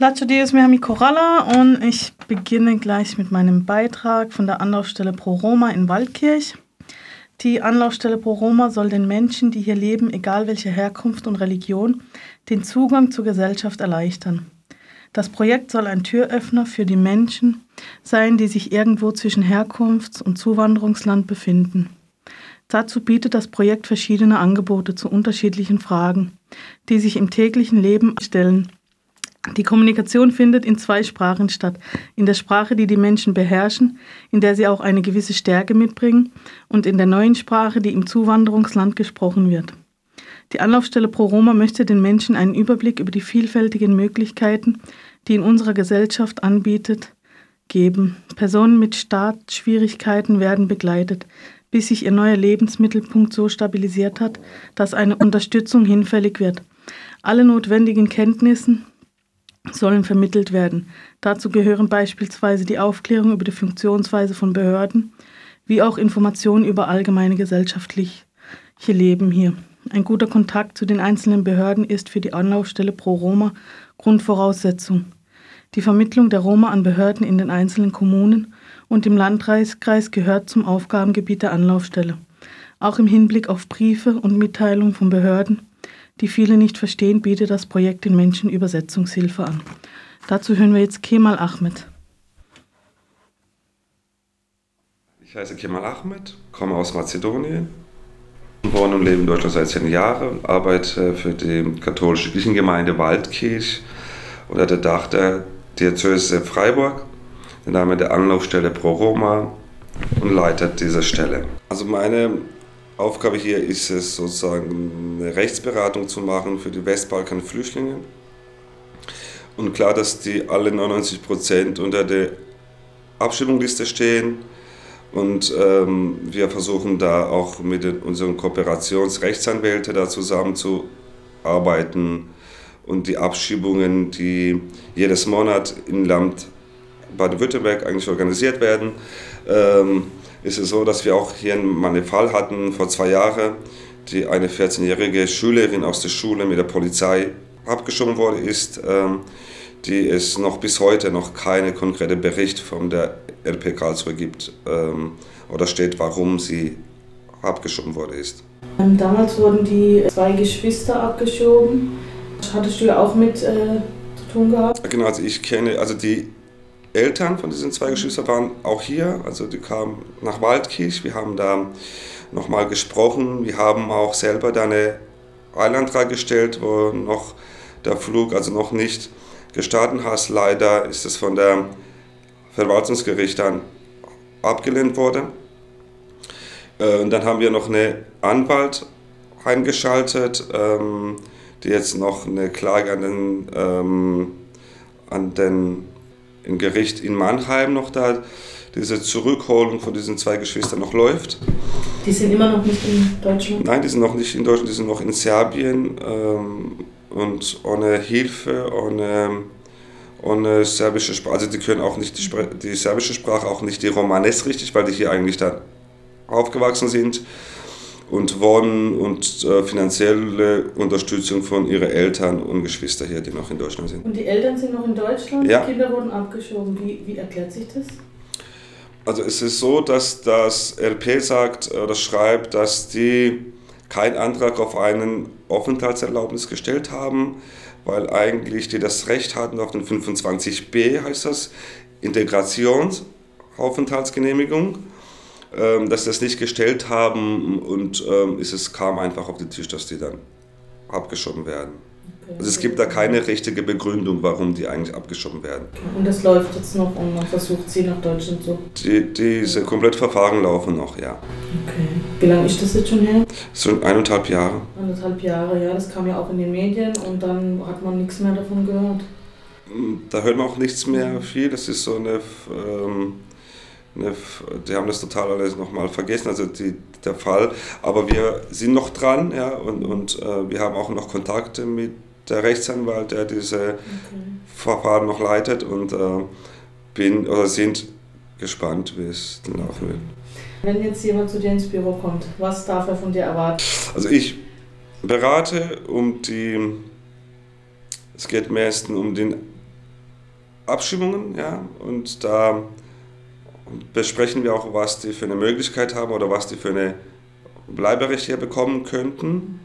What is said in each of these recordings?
Lacho Dios Miami Coralla und ich beginne gleich mit meinem Beitrag von der Anlaufstelle Pro Roma in Waldkirch. Die Anlaufstelle Pro Roma soll den Menschen, die hier leben, egal welche Herkunft und Religion, den Zugang zur Gesellschaft erleichtern. Das Projekt soll ein Türöffner für die Menschen sein, die sich irgendwo zwischen Herkunfts- und Zuwanderungsland befinden. Dazu bietet das Projekt verschiedene Angebote zu unterschiedlichen Fragen, die sich im täglichen Leben stellen die Kommunikation findet in zwei Sprachen statt. In der Sprache, die die Menschen beherrschen, in der sie auch eine gewisse Stärke mitbringen, und in der neuen Sprache, die im Zuwanderungsland gesprochen wird. Die Anlaufstelle Pro Roma möchte den Menschen einen Überblick über die vielfältigen Möglichkeiten, die in unserer Gesellschaft anbietet, geben. Personen mit Startschwierigkeiten werden begleitet, bis sich ihr neuer Lebensmittelpunkt so stabilisiert hat, dass eine Unterstützung hinfällig wird. Alle notwendigen Kenntnissen, sollen vermittelt werden. Dazu gehören beispielsweise die Aufklärung über die Funktionsweise von Behörden, wie auch Informationen über allgemeine gesellschaftliche Leben hier. Ein guter Kontakt zu den einzelnen Behörden ist für die Anlaufstelle Pro Roma Grundvoraussetzung. Die Vermittlung der Roma an Behörden in den einzelnen Kommunen und im Landkreis gehört zum Aufgabengebiet der Anlaufstelle. Auch im Hinblick auf Briefe und Mitteilungen von Behörden die viele nicht verstehen, bietet das Projekt den Menschen Übersetzungshilfe an. Dazu hören wir jetzt Kemal Ahmed. Ich heiße Kemal Ahmed, komme aus Mazedonien, wohne und lebe in Deutschland seit zehn Jahren, arbeite für die katholische Kirchengemeinde Waldkirch unter der Dach der Diözese Freiburg, der Name der Anlaufstelle Pro Roma und leitet diese Stelle. Also meine Aufgabe hier ist es sozusagen eine Rechtsberatung zu machen für die Westbalkan-Flüchtlinge. Und klar, dass die alle 99 Prozent unter der Abstimmungsliste stehen. Und ähm, wir versuchen da auch mit unseren Kooperationsrechtsanwälten da zusammenzuarbeiten und die Abschiebungen, die jedes Monat im Land Baden-Württemberg eigentlich organisiert werden, ähm, ist es so, dass wir auch hier mal einen Fall hatten vor zwei Jahren, die eine 14-jährige Schülerin aus der Schule mit der Polizei abgeschoben worden ist, ähm, die es noch bis heute noch keine konkrete Bericht von der RP Karlsruhe gibt ähm, oder steht, warum sie abgeschoben worden ist. Ähm, damals wurden die zwei Geschwister abgeschoben. Hattest du auch mit äh, zu tun gehabt? Genau, also ich kenne, also die Eltern von diesen zwei Geschwistern waren auch hier, also die kamen nach Waldkirch. Wir haben da nochmal gesprochen. Wir haben auch selber da eine Eilantrag gestellt, wo noch der Flug also noch nicht gestartet hat. Leider ist es von der Verwaltungsgericht dann abgelehnt worden. Äh, und dann haben wir noch eine Anwalt eingeschaltet, ähm, die jetzt noch eine Klage an den, ähm, an den im Gericht in Mannheim noch da diese Zurückholung von diesen zwei Geschwistern noch läuft. Die sind immer noch nicht in Deutschland? Nein, die sind noch nicht in Deutschland, die sind noch in Serbien ähm, und ohne Hilfe, ohne, ohne serbische Sprache. Also die können auch nicht die, die serbische Sprache, auch nicht die Romanes richtig, weil die hier eigentlich dann aufgewachsen sind und Wohnen und äh, finanzielle Unterstützung von ihren Eltern und Geschwistern hier, die noch in Deutschland sind. Und die Eltern sind noch in Deutschland, ja. die Kinder wurden abgeschoben. Wie, wie erklärt sich das? Also es ist so, dass das LP sagt oder schreibt, dass die keinen Antrag auf einen Aufenthaltserlaubnis gestellt haben, weil eigentlich die das Recht hatten auf den 25b, heißt das, Integrationsaufenthaltsgenehmigung ähm, dass sie das nicht gestellt haben und ähm, ist es kam einfach auf den Tisch, dass die dann abgeschoben werden. Okay. Also es gibt da keine richtige Begründung, warum die eigentlich abgeschoben werden. Und das läuft jetzt noch und man versucht sie nach Deutschland zu. Die, diese komplett Verfahren laufen noch, ja. Okay. Wie lange ist das jetzt schon her? Sind eineinhalb Jahre. Eineinhalb Jahre, ja, das kam ja auch in den Medien und dann hat man nichts mehr davon gehört. Da hört man auch nichts mehr viel. Das ist so eine ähm, Ne, die haben das total alles nochmal vergessen, also die, der Fall. Aber wir sind noch dran ja, und, und äh, wir haben auch noch Kontakte mit der Rechtsanwalt, der diese okay. Verfahren noch leitet und äh, bin oder sind gespannt, wie es dann laufen wird. Wenn jetzt jemand zu dir ins Büro kommt, was darf er von dir erwarten? Also ich berate um die, es geht meistens um den Abstimmungen, ja, und da besprechen wir auch, was die für eine Möglichkeit haben oder was die für eine Bleiberecht hier bekommen könnten.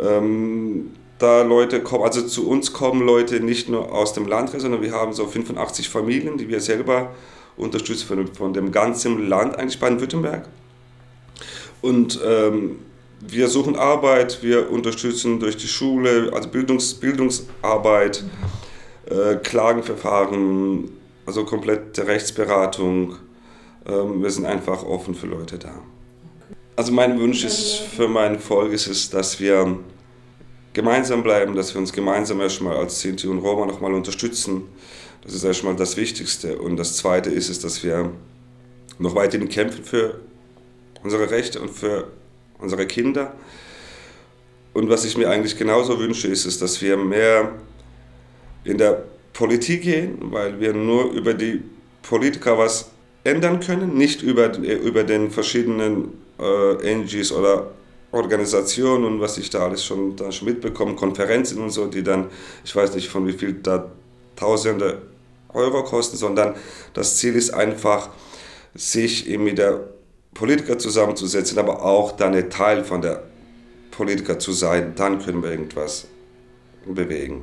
Ähm, da Leute kommen, also zu uns kommen Leute nicht nur aus dem Landkreis, sondern wir haben so 85 Familien, die wir selber unterstützen von, von dem ganzen Land, eigentlich Baden-Württemberg. Und ähm, wir suchen Arbeit, wir unterstützen durch die Schule, also Bildungs, Bildungsarbeit, äh, Klagenverfahren, also komplette Rechtsberatung. Ähm, wir sind einfach offen für Leute da. Also mein Wunsch ist für mein Volk ist es, dass wir gemeinsam bleiben, dass wir uns gemeinsam erstmal als Sinti und Roma nochmal unterstützen. Das ist erstmal das Wichtigste. Und das Zweite ist es, dass wir noch weiterhin kämpfen für unsere Rechte und für unsere Kinder. Und was ich mir eigentlich genauso wünsche, ist es, dass wir mehr in der Politik gehen, weil wir nur über die Politiker was ändern können, nicht über, über den verschiedenen äh, NGs oder Organisationen und was ich da alles schon, da schon mitbekomme, Konferenzen und so, die dann, ich weiß nicht von wie viel da Tausende Euro kosten, sondern das Ziel ist einfach, sich eben mit der Politiker zusammenzusetzen, aber auch dann ein Teil von der Politiker zu sein, dann können wir irgendwas bewegen.